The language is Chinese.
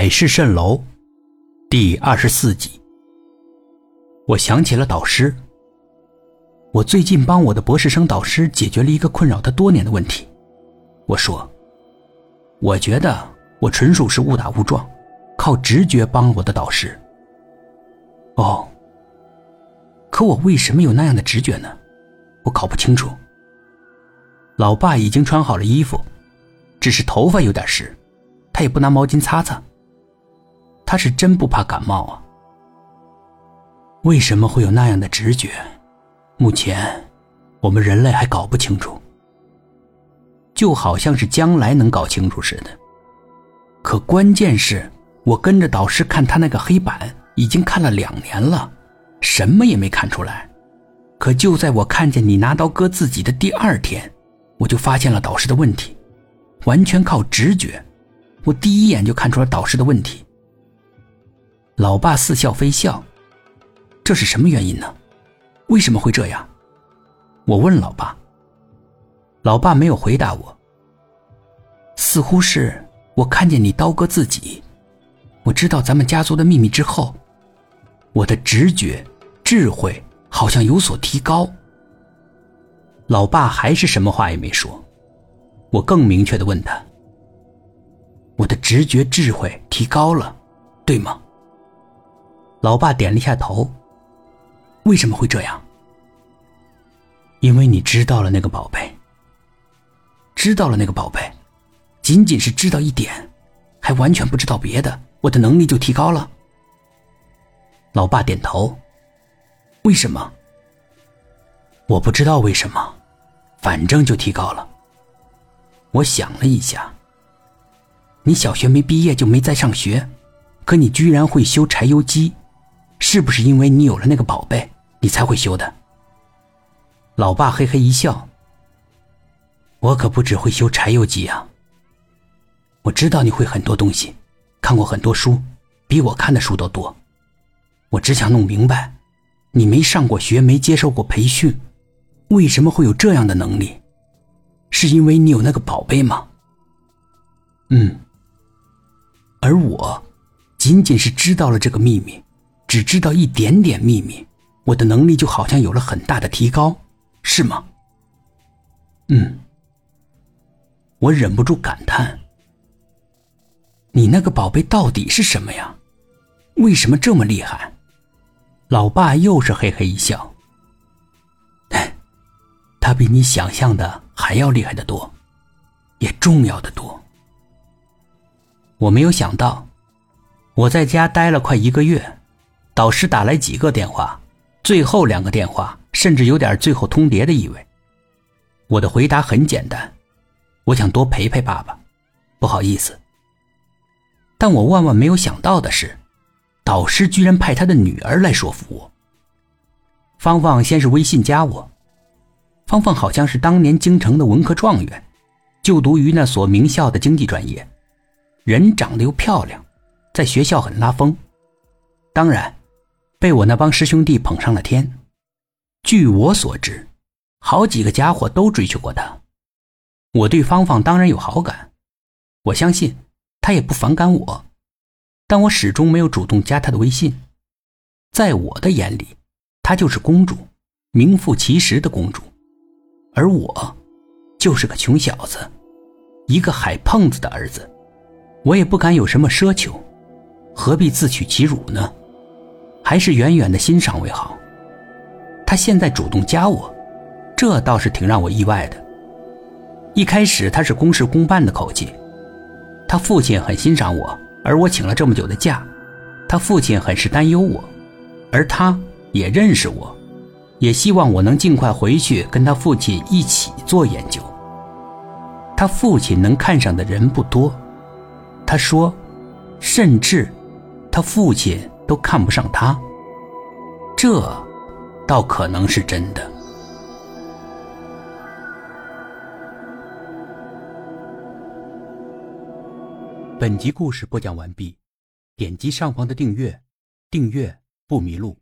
海市蜃楼，第二十四集。我想起了导师。我最近帮我的博士生导师解决了一个困扰他多年的问题。我说：“我觉得我纯属是误打误撞，靠直觉帮我的导师。”哦，可我为什么有那样的直觉呢？我搞不清楚。老爸已经穿好了衣服，只是头发有点湿，他也不拿毛巾擦擦。他是真不怕感冒啊？为什么会有那样的直觉？目前，我们人类还搞不清楚，就好像是将来能搞清楚似的。可关键是，我跟着导师看他那个黑板，已经看了两年了，什么也没看出来。可就在我看见你拿刀割自己的第二天，我就发现了导师的问题，完全靠直觉，我第一眼就看出了导师的问题。老爸似笑非笑，这是什么原因呢？为什么会这样？我问老爸。老爸没有回答我。似乎是我看见你刀割自己，我知道咱们家族的秘密之后，我的直觉、智慧好像有所提高。老爸还是什么话也没说。我更明确的问他：“我的直觉、智慧提高了，对吗？”老爸点了一下头。为什么会这样？因为你知道了那个宝贝，知道了那个宝贝，仅仅是知道一点，还完全不知道别的，我的能力就提高了。老爸点头。为什么？我不知道为什么，反正就提高了。我想了一下，你小学没毕业就没再上学，可你居然会修柴油机。是不是因为你有了那个宝贝，你才会修的？老爸嘿嘿一笑。我可不只会修柴油机啊。我知道你会很多东西，看过很多书，比我看的书都多。我只想弄明白，你没上过学，没接受过培训，为什么会有这样的能力？是因为你有那个宝贝吗？嗯。而我，仅仅是知道了这个秘密。只知道一点点秘密，我的能力就好像有了很大的提高，是吗？嗯。我忍不住感叹：“你那个宝贝到底是什么呀？为什么这么厉害？”老爸又是嘿嘿一笑：“哎他比你想象的还要厉害的多，也重要的多。”我没有想到，我在家待了快一个月。导师打来几个电话，最后两个电话甚至有点最后通牒的意味。我的回答很简单，我想多陪陪爸爸，不好意思。但我万万没有想到的是，导师居然派他的女儿来说服我。芳芳先是微信加我，芳芳好像是当年京城的文科状元，就读于那所名校的经济专业，人长得又漂亮，在学校很拉风，当然。被我那帮师兄弟捧上了天。据我所知，好几个家伙都追求过她。我对芳芳当然有好感，我相信她也不反感我，但我始终没有主动加她的微信。在我的眼里，她就是公主，名副其实的公主，而我就是个穷小子，一个海碰子的儿子。我也不敢有什么奢求，何必自取其辱呢？还是远远的欣赏为好。他现在主动加我，这倒是挺让我意外的。一开始他是公事公办的口气，他父亲很欣赏我，而我请了这么久的假，他父亲很是担忧我，而他也认识我，也希望我能尽快回去跟他父亲一起做研究。他父亲能看上的人不多，他说，甚至他父亲。都看不上他，这倒可能是真的。本集故事播讲完毕，点击上方的订阅，订阅不迷路。